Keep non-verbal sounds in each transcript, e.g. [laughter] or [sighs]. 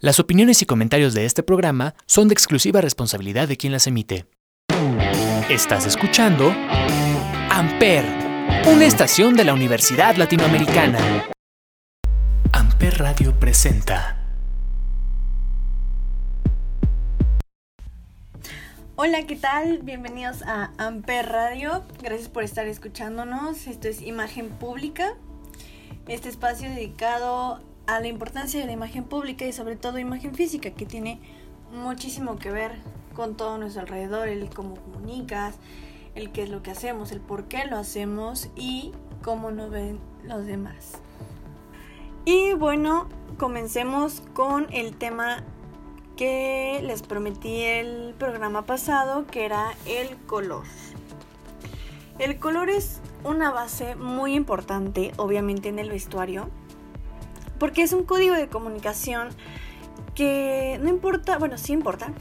Las opiniones y comentarios de este programa son de exclusiva responsabilidad de quien las emite. Estás escuchando Amper, una estación de la Universidad Latinoamericana. Amper Radio presenta. Hola, ¿qué tal? Bienvenidos a Amper Radio. Gracias por estar escuchándonos. Esto es Imagen Pública. Este espacio dedicado a la importancia de la imagen pública y sobre todo imagen física, que tiene muchísimo que ver con todo nuestro alrededor, el cómo comunicas, el qué es lo que hacemos, el por qué lo hacemos y cómo nos ven los demás. Y bueno, comencemos con el tema que les prometí el programa pasado, que era el color. El color es una base muy importante, obviamente, en el vestuario porque es un código de comunicación que no importa, bueno, sí importa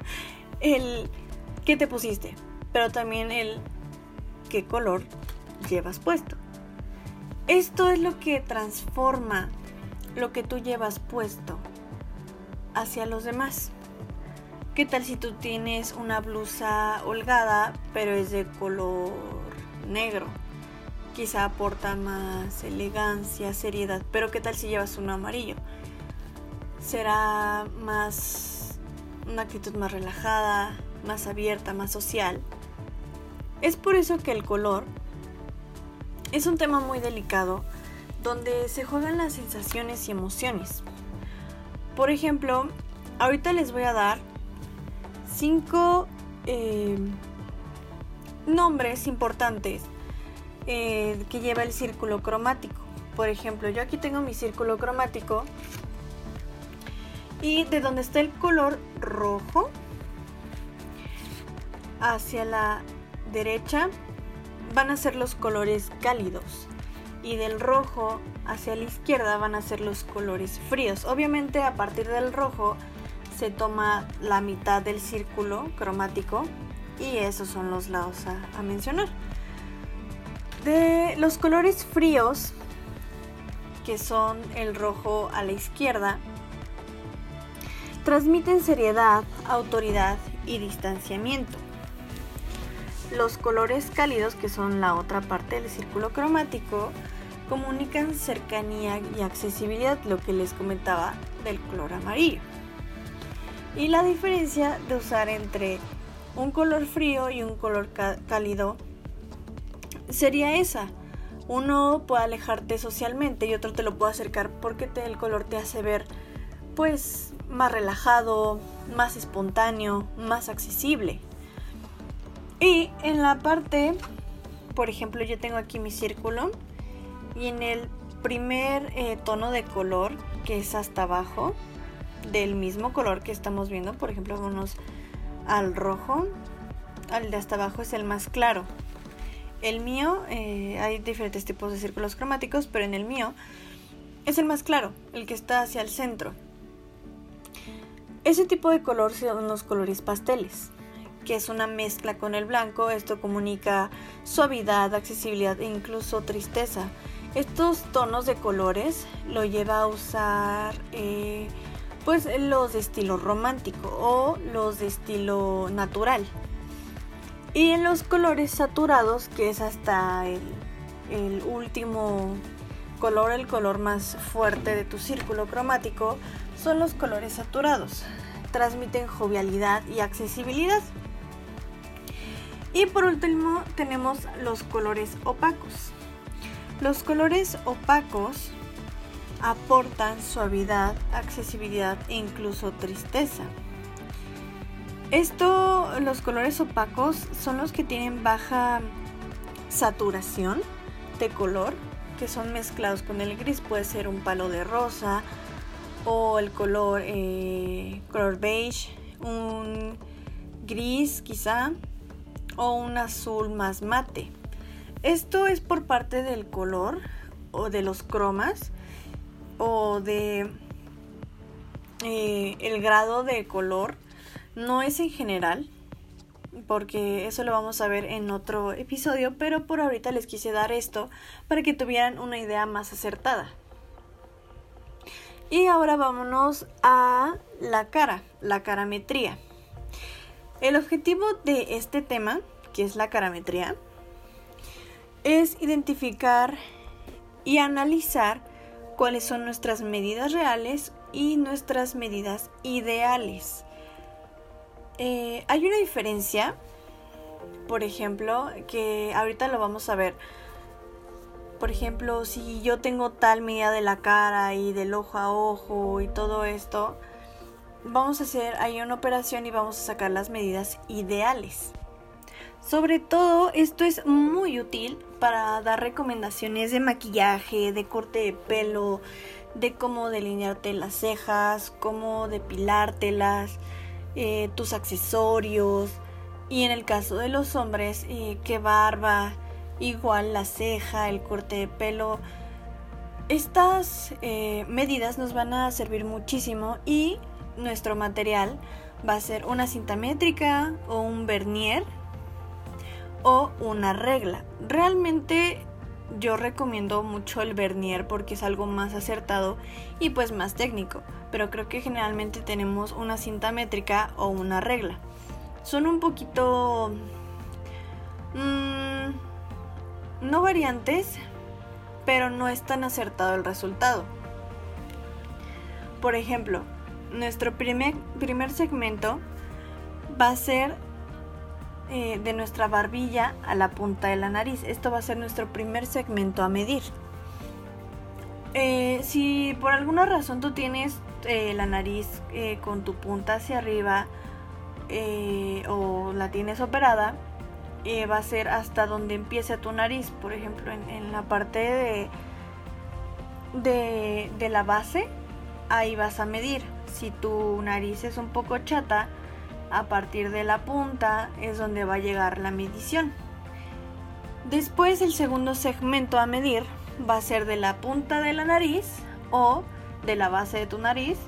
[laughs] el qué te pusiste, pero también el qué color llevas puesto. Esto es lo que transforma lo que tú llevas puesto hacia los demás. ¿Qué tal si tú tienes una blusa holgada, pero es de color negro? Quizá aporta más elegancia, seriedad, pero ¿qué tal si llevas uno amarillo? Será más una actitud más relajada, más abierta, más social. Es por eso que el color es un tema muy delicado donde se juegan las sensaciones y emociones. Por ejemplo, ahorita les voy a dar cinco eh, nombres importantes eh, que lleva el círculo cromático. Por ejemplo, yo aquí tengo mi círculo cromático y de donde está el color rojo hacia la derecha van a ser los colores cálidos y del rojo hacia la izquierda van a ser los colores fríos. Obviamente a partir del rojo se toma la mitad del círculo cromático y esos son los lados a mencionar. De los colores fríos, que son el rojo a la izquierda, transmiten seriedad, autoridad y distanciamiento. Los colores cálidos, que son la otra parte del círculo cromático, comunican cercanía y accesibilidad, lo que les comentaba del color amarillo. Y la diferencia de usar entre un color frío y un color cálido sería esa. Uno puede alejarte socialmente y otro te lo puede acercar porque el color te hace ver pues más relajado, más espontáneo, más accesible. Y en la parte, por ejemplo, yo tengo aquí mi círculo y en el primer eh, tono de color, que es hasta abajo, del mismo color que estamos viendo, por ejemplo, vamos al rojo, al de hasta abajo es el más claro. El mío, eh, hay diferentes tipos de círculos cromáticos, pero en el mío es el más claro, el que está hacia el centro. Ese tipo de color son los colores pasteles, que es una mezcla con el blanco. Esto comunica suavidad, accesibilidad e incluso tristeza. Estos tonos de colores lo lleva a usar eh, pues los de estilo romántico o los de estilo natural. Y en los colores saturados, que es hasta el, último color, el color más fuerte de tu círculo cromático, son los colores saturados. Transmiten jovialidad y accesibilidad. Y por último tenemos los colores opacos. Los colores opacos aportan suavidad, accesibilidad e incluso tristeza. Esto, los colores opacos son los que tienen baja saturación de color, que son mezclados con el gris. Puede ser un palo de rosa o el color, eh, color beige, un gris quizá o un azul más mate. Esto es por parte del color o de los cromas o de eh, el grado de color no es en general, porque eso lo vamos a ver en otro episodio, pero por ahorita les quise dar esto para que tuvieran una idea más acertada. Y ahora vámonos a la cara, la carametría. El objetivo de este tema, que es la carametría, es identificar y analizar cuáles son nuestras medidas reales y nuestras medidas ideales. Eh, hay una diferencia, por ejemplo, que ahorita lo vamos a ver. Por ejemplo, si yo tengo tal medida de la cara y del ojo a ojo y todo esto, vamos a hacer ahí una operación y vamos a sacar las medidas ideales. Sobre todo, esto es muy útil para dar recomendaciones de maquillaje, de corte de pelo, de cómo delinearte las cejas, cómo depilártelas, eh, tus accesorios y en el caso de los hombres, eh, qué barba, igual la ceja, el corte de pelo. Estas eh, medidas nos van a servir muchísimo y nuestro material va a ser una cinta métrica o un vernier o una regla. Realmente yo recomiendo mucho el vernier porque es algo más acertado y pues más técnico, pero creo que generalmente tenemos una cinta métrica o una regla. Son un poquito... Mmm, no variantes, pero no es tan acertado el resultado. Por ejemplo, nuestro primer segmento va a ser eh, de nuestra barbilla a la punta de la nariz. Esto va a ser nuestro primer segmento a medir. Eh, si por alguna razón tú tienes eh, la nariz con tu punta hacia arriba o la tienes operada, va a ser hasta donde empiece tu nariz. Por ejemplo, en, la parte de, de, de la base, ahí vas a medir. Si tu nariz es un poco chata, a partir de la punta es donde va a llegar la medición. Después el segundo segmento a medir va a ser de la punta de la nariz o de la base de tu nariz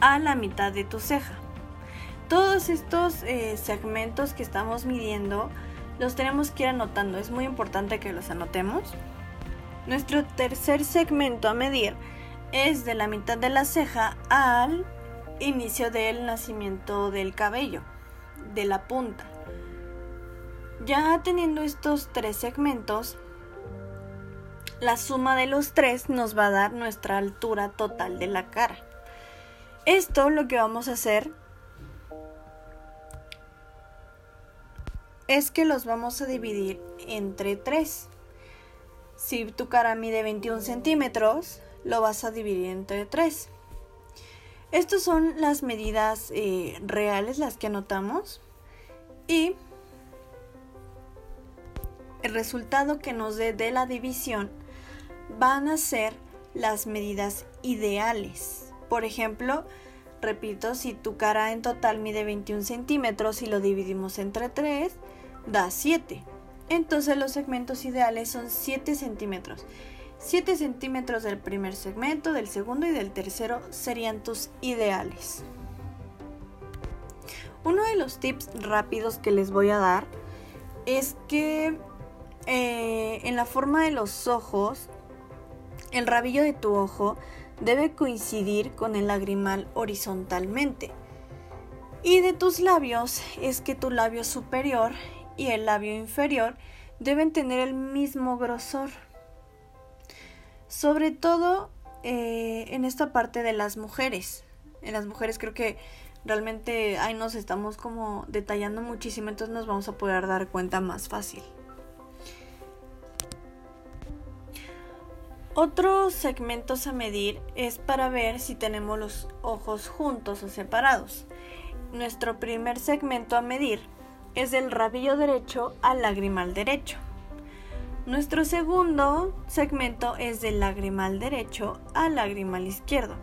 a la mitad de tu ceja. Todos estos eh, segmentos que estamos midiendo los tenemos que ir anotando. Es muy importante que los anotemos. Nuestro tercer segmento a medir es de la mitad de la ceja al inicio del nacimiento del cabello, de la punta. Ya teniendo estos tres segmentos, la suma de los tres nos va a dar nuestra altura total de la cara. Esto lo que vamos a hacer es que los vamos a dividir entre tres. Si tu cara mide 21 centímetros, lo vas a dividir entre tres. Estas son las medidas eh, reales, las que anotamos. Y el resultado que nos dé de la división van a ser las medidas ideales. Por ejemplo, repito, si tu cara en total mide 21 centímetros y lo dividimos entre 3, da 7. Entonces los segmentos ideales son 7 centímetros. 7 centímetros del primer segmento, del segundo y del tercero serían tus ideales. Uno de los tips rápidos que les voy a dar es que eh, en la forma de los ojos, el rabillo de tu ojo debe coincidir con el lagrimal horizontalmente. Y de tus labios es que tu labio superior y el labio inferior deben tener el mismo grosor sobre todo eh, en esta parte de las mujeres. En las mujeres creo que realmente ahí nos estamos como detallando muchísimo, entonces nos vamos a poder dar cuenta más fácil. Otros segmentos a medir es para ver si tenemos los ojos juntos o separados. Nuestro primer segmento a medir es del rabillo derecho al lagrimal derecho. Nuestro segundo segmento es del lagrimal derecho al lagrimal izquierdo.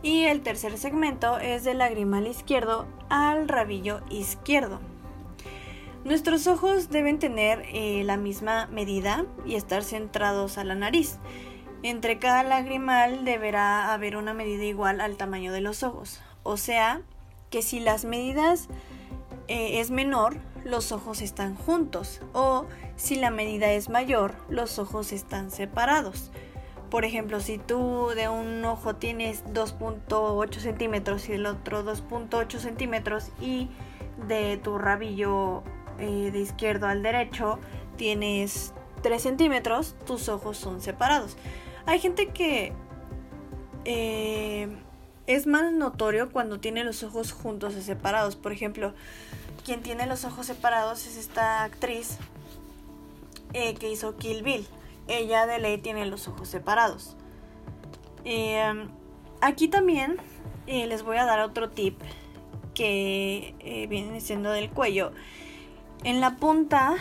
Y el tercer segmento es del lagrimal izquierdo al rabillo izquierdo. Nuestros ojos deben tener eh, la misma medida y estar centrados a la nariz. Entre cada lagrimal deberá haber una medida igual al tamaño de los ojos. O sea, que si las medidas eh, es menor, los ojos están juntos. O si la medida es mayor, los ojos están separados. Por ejemplo, si tú de un ojo tienes 2.8 centímetros y del otro 2.8 centímetros y de tu rabillo eh, de izquierdo al derecho tienes 3 centímetros, tus ojos son separados. Hay gente que eh, es más notorio cuando tiene los ojos juntos o separados. Por ejemplo, quien tiene los ojos separados es esta actriz eh, que hizo Kill Bill. Ella de ley tiene los ojos separados. Eh, aquí también eh, les voy a dar otro tip que viene siendo del cuello. En la punta,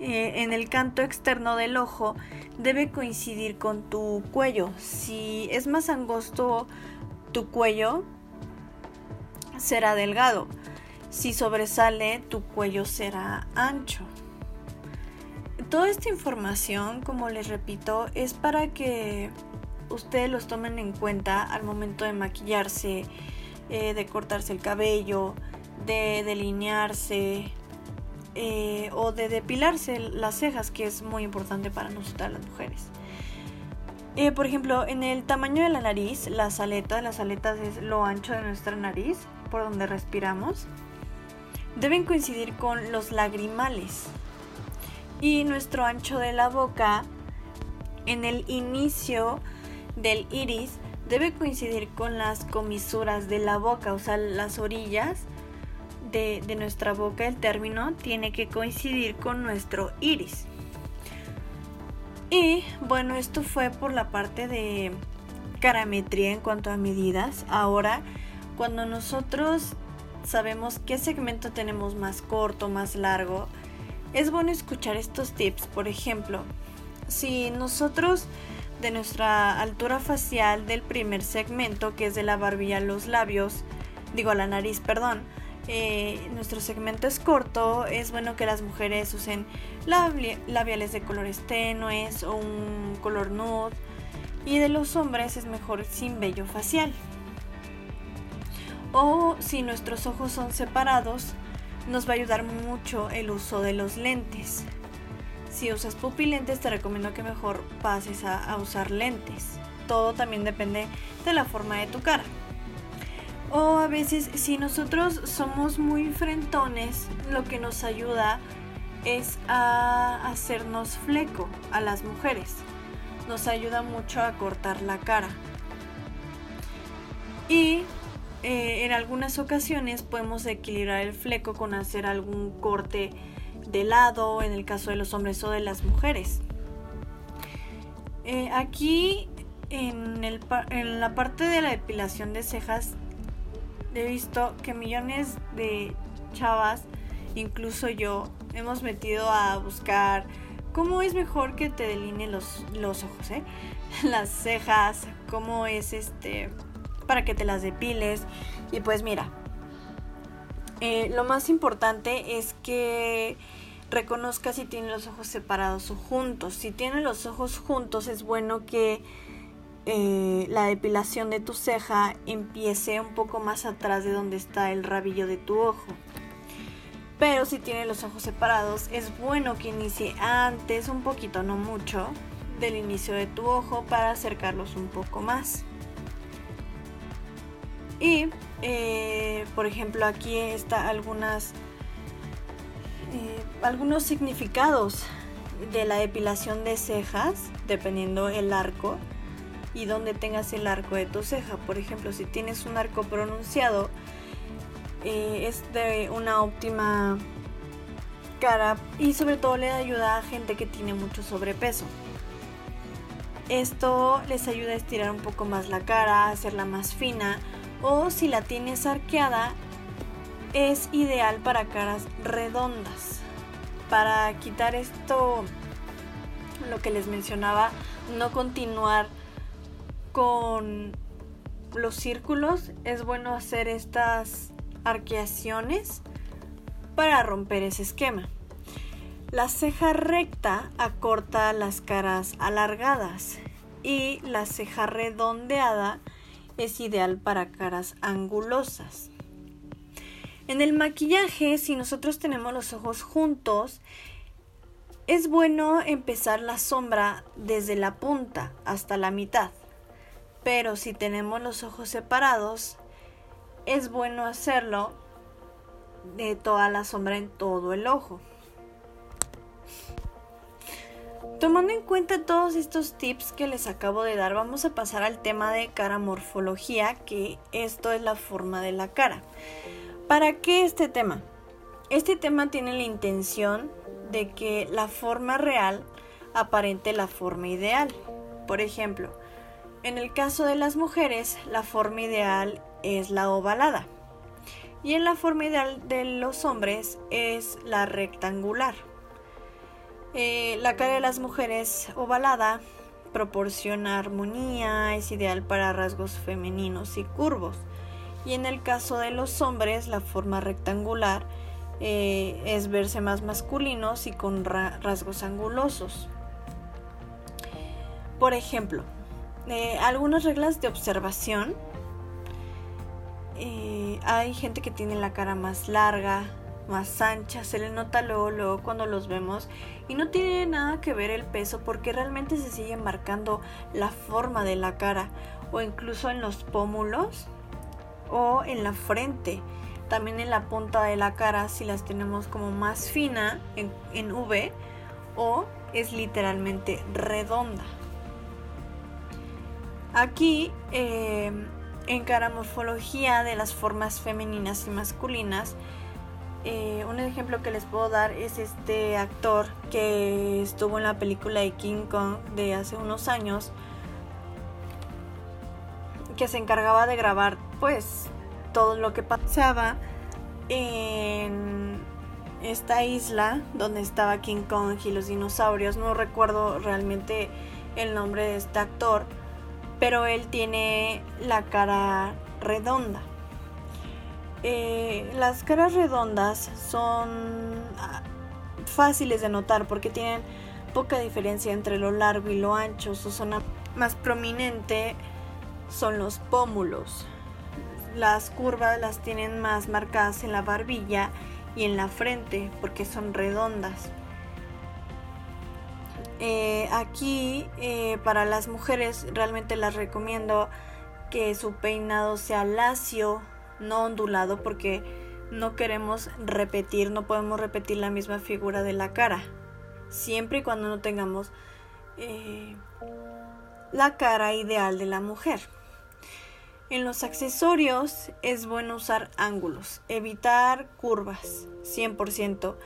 en el canto externo del ojo, debe coincidir con tu cuello. Si es más angosto tu cuello será delgado. Si sobresale, tu cuello será ancho. Toda esta información, como les repito, es para que ustedes los tomen en cuenta al momento de maquillarse, eh, de cortarse el cabello, de delinearse eh, o de depilarse las cejas, que es muy importante para nosotras las mujeres. Eh, por ejemplo, en el tamaño de la nariz, las aletas, las aletas es lo ancho de nuestra nariz, por donde respiramos, deben coincidir con los lagrimales. Y nuestro ancho de la boca, en el inicio del iris, debe coincidir con las comisuras de la boca, o sea, las orillas de, de nuestra boca, el término tiene que coincidir con nuestro iris. Y bueno, esto fue por la parte de carametría en cuanto a medidas. Ahora, cuando nosotros sabemos qué segmento tenemos más corto, más largo, es bueno escuchar estos tips. Por ejemplo, si nosotros de nuestra altura facial del primer segmento, que es de la barbilla a los labios, digo a la nariz, perdón, eh, nuestro segmento es corto, es bueno que las mujeres usen labiales de colores tenues o un color nude. Y de los hombres es mejor sin vello facial. O si nuestros ojos son separados, nos va a ayudar mucho el uso de los lentes. Si usas pupilentes te recomiendo que mejor pases a usar lentes. Todo también depende de la forma de tu cara. O a veces si nosotros somos muy frentones, lo que nos ayuda es a hacernos fleco a las mujeres. Nos ayuda mucho a cortar la cara. Y eh, en algunas ocasiones podemos equilibrar el fleco con hacer algún corte de lado, en el caso de los hombres o de las mujeres. Eh, aquí en, la parte de la depilación de cejas he visto que millones de chavas, incluso yo, hemos metido a buscar cómo es mejor que te delineen los, los ojos, ¿eh? [laughs] las cejas, cómo es este, para que te las depiles. Y pues mira, eh, lo más importante es que reconozca si tiene los ojos separados o juntos. Si tiene los ojos juntos es bueno que eh, la depilación de tu ceja empiece un poco más atrás de donde está el rabillo de tu ojo. Pero si tiene los ojos separados, es bueno que inicie antes, un poquito, no mucho, del inicio de tu ojo para acercarlos un poco más. Y, eh, por ejemplo, aquí está algunas, eh, algunos significados de la depilación de cejas, dependiendo el arco y donde tengas el arco de tu ceja. Por ejemplo, si tienes un arco pronunciado, eh, es de una óptima cara y sobre todo le ayuda a gente que tiene mucho sobrepeso. Esto les ayuda a estirar un poco más la cara, hacerla más fina o si la tienes arqueada es ideal para caras redondas. Para quitar esto, lo que les mencionaba, no continuar con los círculos es bueno hacer estas arqueaciones para romper ese esquema. La ceja recta acorta las caras alargadas y la ceja redondeada es ideal para caras angulosas. En el maquillaje, si nosotros tenemos los ojos juntos, Es bueno empezar la sombra desde la punta hasta la mitad, pero si tenemos los ojos separados, es bueno hacerlo de toda la sombra en todo el ojo. Tomando en cuenta todos estos tips que les acabo de dar, vamos a pasar al tema de cara morfología, que esto es la forma de la cara. ¿Para qué este tema? Este tema tiene la intención de que la forma real aparente la forma ideal. Por ejemplo, en el caso de las mujeres, la forma ideal es la ovalada. Y en la forma ideal de los hombres es la rectangular. Eh, la cara de las mujeres ovalada proporciona armonía, es ideal para rasgos femeninos y curvos. Y en el caso de los hombres, la forma rectangular eh, es verse más masculinos y con rasgos angulosos. Por ejemplo, eh, algunas reglas de observación. Hay gente que tiene la cara más larga, más ancha, se le nota luego, luego cuando los vemos y no tiene nada que ver el peso porque realmente se sigue marcando la forma de la cara o incluso en los pómulos o en la frente también en la punta de la cara si las tenemos como más fina en, V o es literalmente redonda. Aquí eh, en cara morfología de las formas femeninas y masculinas, eh, un ejemplo que les puedo dar es este actor que estuvo en la película de King Kong de hace unos años, que se encargaba de grabar pues todo lo que pasaba en esta isla donde estaba King Kong y los dinosaurios. No recuerdo realmente el nombre de este actor, pero él tiene la cara redonda. Eh, las caras redondas son ah, fáciles de notar porque tienen poca diferencia entre lo largo y lo ancho. Su zona más prominente son los pómulos. Las curvas las tienen más marcadas en la barbilla y en la frente porque son redondas. Eh, aquí eh, para las mujeres realmente las recomiendo que su peinado sea lacio, no ondulado porque no queremos repetir, no podemos repetir la misma figura de la cara. Siempre y cuando no tengamos eh, la cara ideal de la mujer. En los accesorios es bueno usar ángulos, evitar curvas, 100%.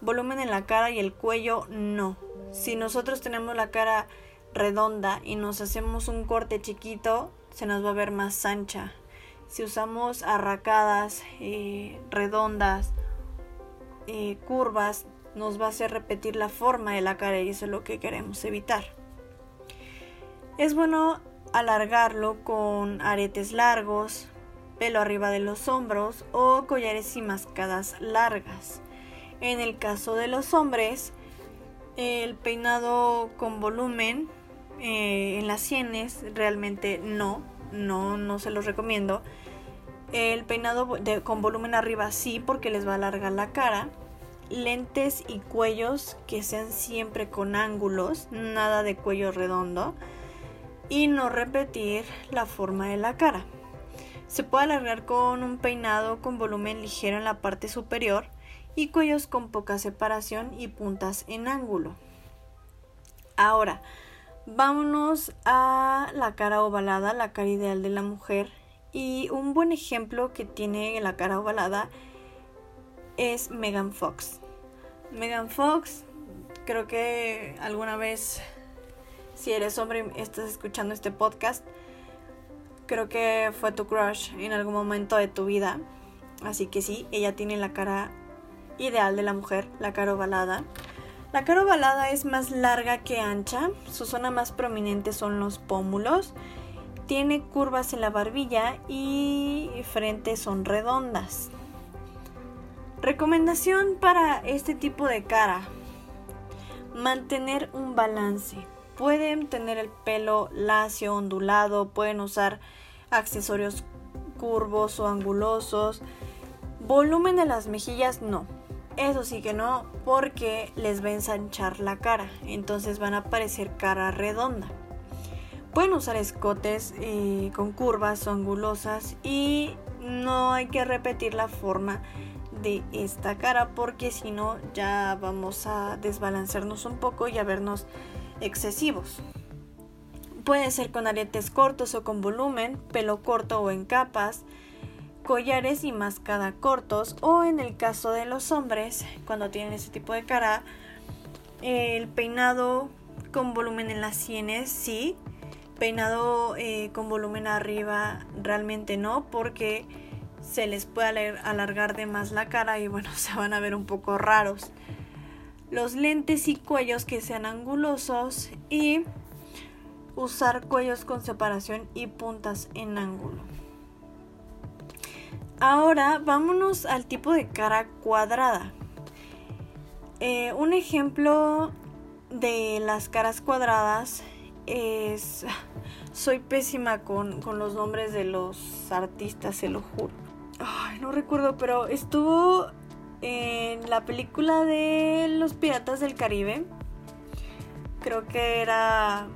Volumen en la cara y el cuello, no. Si nosotros tenemos la cara redonda y nos hacemos un corte chiquito, se nos va a ver más ancha. Si usamos arracadas, eh, redondas, eh, curvas, nos va a hacer repetir la forma de la cara y eso es lo que queremos evitar. Es bueno alargarlo con aretes largos, pelo arriba de los hombros o collares y mascadas largas. En el caso de los hombres, el peinado con volumen eh, en las sienes realmente no, no, no se los recomiendo. El peinado con volumen arriba sí porque les va a alargar la cara. Lentes y cuellos que sean siempre con ángulos, nada de cuello redondo y no repetir la forma de la cara. Se puede alargar con un peinado con volumen ligero en la parte superior y cuellos con poca separación y puntas en ángulo. Ahora, vámonos a la cara ovalada, la cara ideal de la mujer. Y un buen ejemplo que tiene la cara ovalada es Megan Fox. Megan Fox, creo que alguna vez si eres hombre y estás escuchando este podcast, creo que fue tu crush en algún momento de tu vida. Así que sí, ella tiene la cara ideal de la mujer, la cara ovalada. La cara ovalada es más larga que ancha, su zona más prominente son los pómulos, tiene curvas en la barbilla y frente son redondas. Recomendación para este tipo de cara. Mantener un balance. Pueden tener el pelo lacio, ondulado, pueden usar accesorios curvos o angulosos. Volumen de las mejillas no. Eso sí que no, porque les va a ensanchar la cara, entonces van a parecer cara redonda. Pueden usar escotes eh, con curvas angulosas y no hay que repetir la forma de esta cara porque si no ya vamos a desbalancearnos un poco y a vernos excesivos. Puede ser con aretes cortos o con volumen, pelo corto o en capas, collares y mascada cortos o en el caso de los hombres cuando tienen ese tipo de cara el peinado con volumen en las sienes sí peinado eh, con volumen arriba realmente no porque se les puede alargar de más la cara y bueno [laughs] se van a ver un poco raros. Los lentes y cuellos que sean angulosos y usar cuellos con separación y puntas en ángulo Ahora vámonos al tipo de cara cuadrada. Eh, un ejemplo de las caras cuadradas es... [sighs] Soy pésima con, los nombres de los artistas, se lo juro. Ay, no recuerdo, pero estuvo en la película de Los Piratas del Caribe. Creo que era...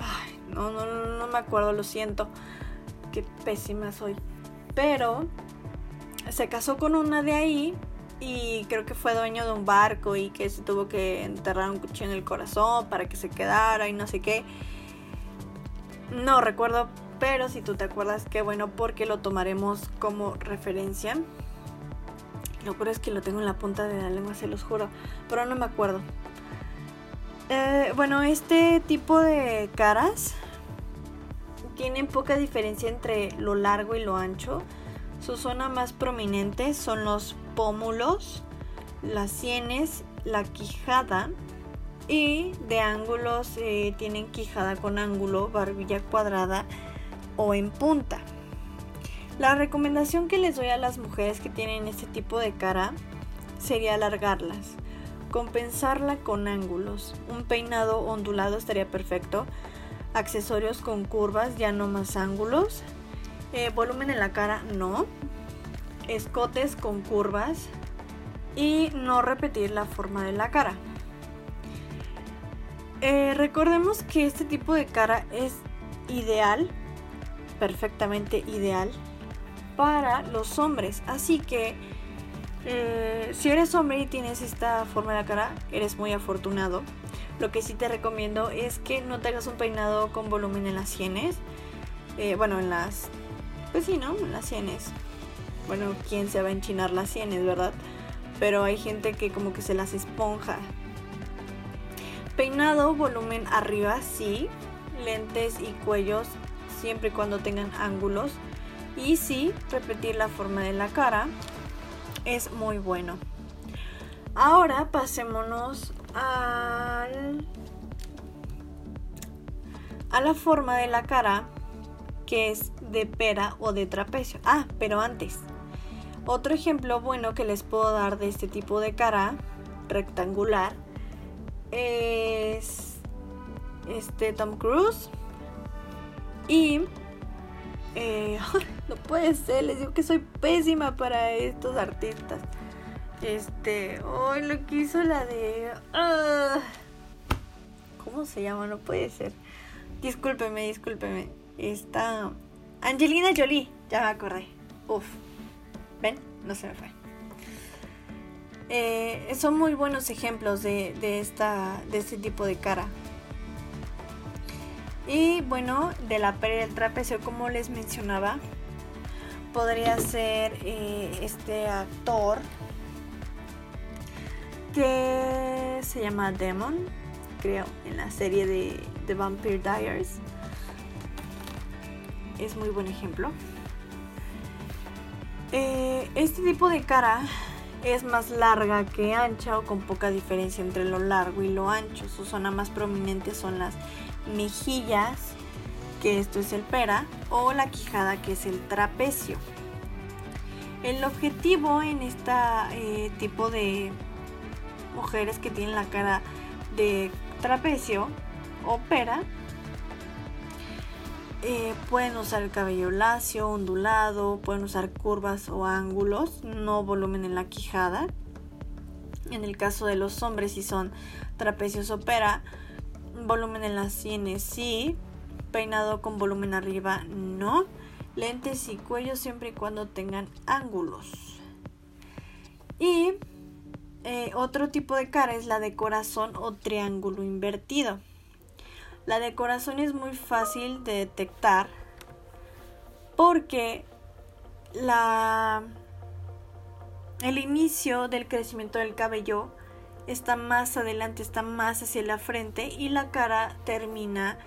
Ay, no, no, no me acuerdo, lo siento. Qué pésima soy pero se casó con una de ahí y creo que fue dueño de un barco y que se tuvo que enterrar un cuchillo en el corazón para que se quedara y no sé qué. No recuerdo, pero si tú te acuerdas, qué bueno porque lo tomaremos como referencia. Lo peor es que lo tengo en la punta de la lengua, se los juro, pero no me acuerdo. Eh, bueno, este tipo de caras tienen poca diferencia entre lo largo y lo ancho. Su zona más prominente son los pómulos, las sienes, la quijada y de ángulos eh, tienen quijada con ángulo, barbilla cuadrada o en punta. La recomendación que les doy a las mujeres que tienen este tipo de cara sería alargarlas, compensarla con ángulos. Un peinado ondulado estaría perfecto accesorios con curvas, ya no más ángulos. Eh, volumen en la cara, no. Escotes con curvas. Y no repetir la forma de la cara. Eh, recordemos que este tipo de cara es ideal, perfectamente ideal, para los hombres. Así que eh, si eres hombre y tienes esta forma de la cara, eres muy afortunado. Lo que sí te recomiendo es que no te hagas un peinado con volumen en las sienes. Eh, bueno, en las... Pues sí, ¿no? En las sienes. Bueno, ¿quién se va a enchinar las sienes, verdad? Pero hay gente que como que se las esponja. Peinado, volumen arriba, sí. Lentes y cuellos, siempre y cuando tengan ángulos. Y sí, repetir la forma de la cara es muy bueno. Ahora pasémonos a la forma de la cara que es de pera o de trapecio. Ah, pero antes. Otro ejemplo bueno que les puedo dar de este tipo de cara rectangular es este Tom Cruise y eh, [laughs] no puede ser, les digo que soy pésima para estos artistas. Este, hoy lo que hizo la de... Ah, ¿Cómo se llama? No puede ser. Discúlpeme, discúlpeme. Está... Angelina Jolie, ya me acordé. Uf. ¿Ven? No se me fue. Eh, son muy buenos ejemplos de, de, esta, de este tipo de cara. Y bueno, de la pérdida del trapecio, como les mencionaba, podría ser eh, este actor que se llama Demon, creo, en la serie de The Vampire Diaries. Es muy buen ejemplo. Eh, este tipo de cara es más larga que ancha o con poca diferencia entre lo largo y lo ancho. Su zona más prominente son las mejillas, que esto es el pera, o la quijada, que es el trapecio. El objetivo en este tipo de mujeres que tienen la cara de trapecio o pera eh, pueden usar el cabello lacio, ondulado, pueden usar curvas o ángulos, no volumen en la quijada. En el caso de los hombres, si son trapecios opera, volumen en las sienes sí, peinado con volumen arriba no, lentes y cuello siempre y cuando tengan ángulos. Y eh, otro tipo de cara es la de corazón o triángulo invertido. La de corazón es muy fácil de detectar porque la el inicio del crecimiento del cabello está más adelante, está más hacia la frente y la cara termina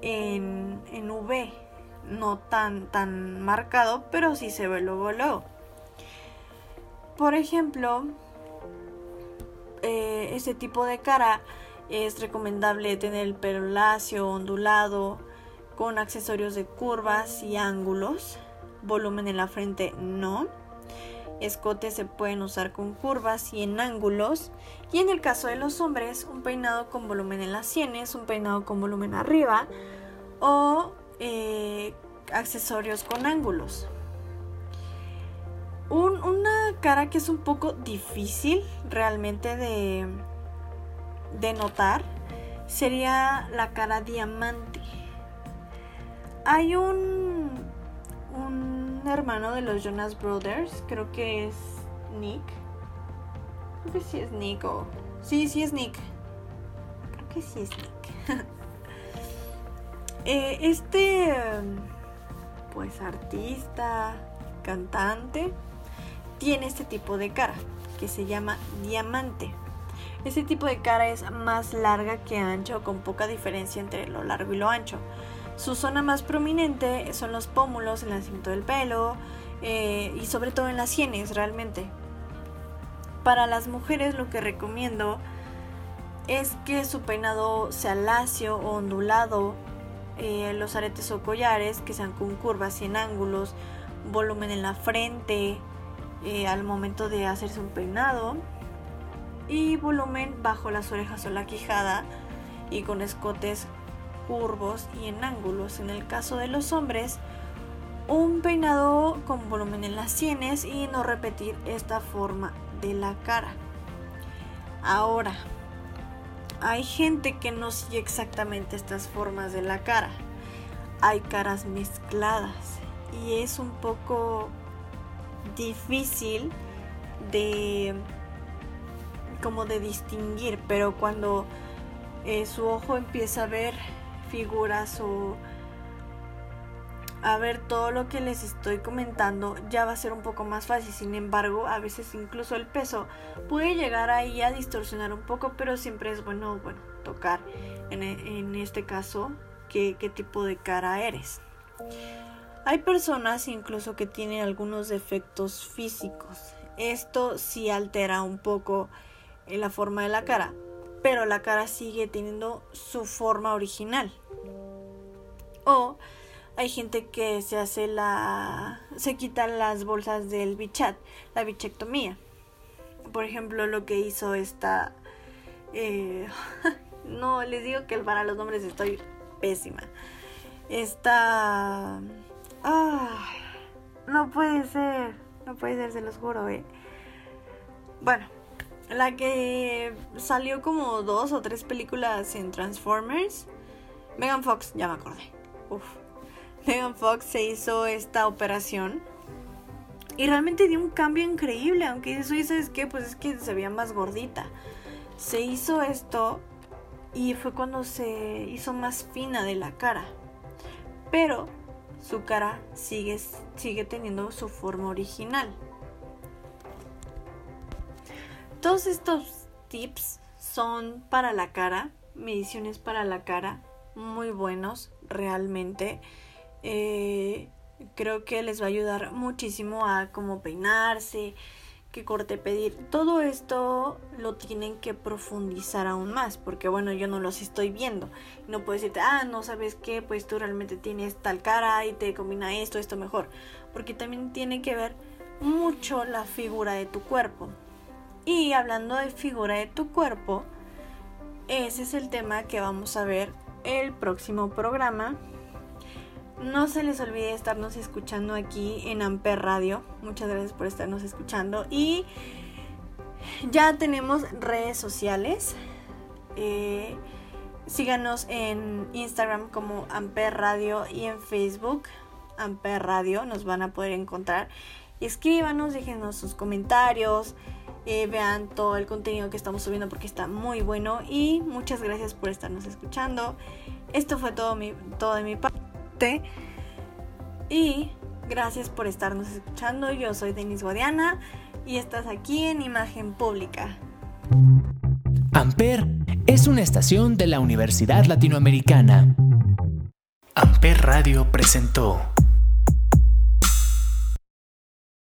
en, en V. No tan, tan marcado, pero sí se ve luego luego. Por ejemplo, este tipo de cara es recomendable tener el pelo lacio, ondulado, con accesorios de curvas y ángulos. Volumen en la frente no escotes se pueden usar con curvas y en ángulos. Y en el caso de los hombres, un peinado con volumen en las sienes, un peinado con volumen arriba o eh, accesorios con ángulos. una cara que es un poco difícil realmente de, de notar sería la cara diamante. Hay un, un hermano de los Jonas Brothers, creo que es Nick. Creo que sí es Nick o... Sí, sí es Nick. Creo que sí es Nick. [laughs] Eh, este, pues artista, cantante, tiene este tipo de cara que se llama diamante. Este tipo de cara es más larga que ancho, con poca diferencia entre lo largo y lo ancho. Su zona más prominente son los pómulos, el nacimiento del pelo eh, y sobre todo en las sienes realmente. Para las mujeres lo que recomiendo es que su peinado sea lacio o ondulado, eh, los aretes o collares que sean con curvas y en ángulos, volumen en la frente eh, al momento de hacerse un peinado y volumen bajo las orejas o la quijada y con escotes curvos y en ángulos. En el caso de los hombres, un peinado con volumen en las sienes y no repetir esta forma de la cara. Ahora, hay gente que no sigue exactamente estas formas de la cara. Hay caras mezcladas y es un poco difícil de como de distinguir, pero cuando eh, su ojo empieza a ver figuras o a ver todo lo que les estoy comentando ya va a ser un poco más fácil. Sin embargo, a veces incluso el peso puede llegar ahí a distorsionar un poco, pero siempre es bueno, bueno, tocar en, en este caso qué, qué tipo de cara eres. Hay personas incluso que tienen algunos defectos físicos. Esto sí altera un poco la forma de la cara, pero la cara sigue teniendo su forma original. O hay gente que se hace la. se quitan las bolsas del bichat, la bichectomía. Por ejemplo, lo que hizo esta. Eh, [laughs] no, les digo que para los nombres estoy pésima. Esta. No puede ser. No puede ser, se los juro, eh. Bueno, la que salió como dos o tres películas en Transformers. Megan Fox, ya me acordé. Uf. Megan Fox se hizo esta operación. Y realmente dio un cambio increíble. Aunque eso, ¿sabes qué? Pues es que se veía más gordita. Se hizo esto y fue cuando se hizo más fina de la cara. Pero su cara sigue, sigue teniendo su forma original. Todos estos tips son para la cara, mediciones para la cara, muy buenos realmente. Eh, creo que les va a ayudar muchísimo a cómo peinarse, qué corte pedir. Todo esto lo tienen que profundizar aún más, porque bueno, yo no los estoy viendo. No puedo decirte, ah, no sabes qué, pues tú realmente tienes tal cara y te combina esto, esto mejor. Porque también tiene que ver mucho la figura de tu cuerpo. Y hablando de figura de tu cuerpo, ese es el tema que vamos a ver el próximo programa. No se les olvide estarnos escuchando aquí en Amper Radio. Muchas gracias por estarnos escuchando. Y ya tenemos redes sociales. Eh, síganos en Instagram como Amper Radio y en Facebook Amper Radio. Nos van a poder encontrar. Escríbanos, déjenos sus comentarios. Eh, vean todo el contenido que estamos subiendo porque está muy bueno. Y muchas gracias por estarnos escuchando. Esto fue todo, mi, todo de mi parte. Y gracias por estarnos escuchando. Yo soy Denise Guadiana y estás aquí en Imagen Pública. Amper es una estación de la Universidad Latinoamericana. Amper Radio presentó.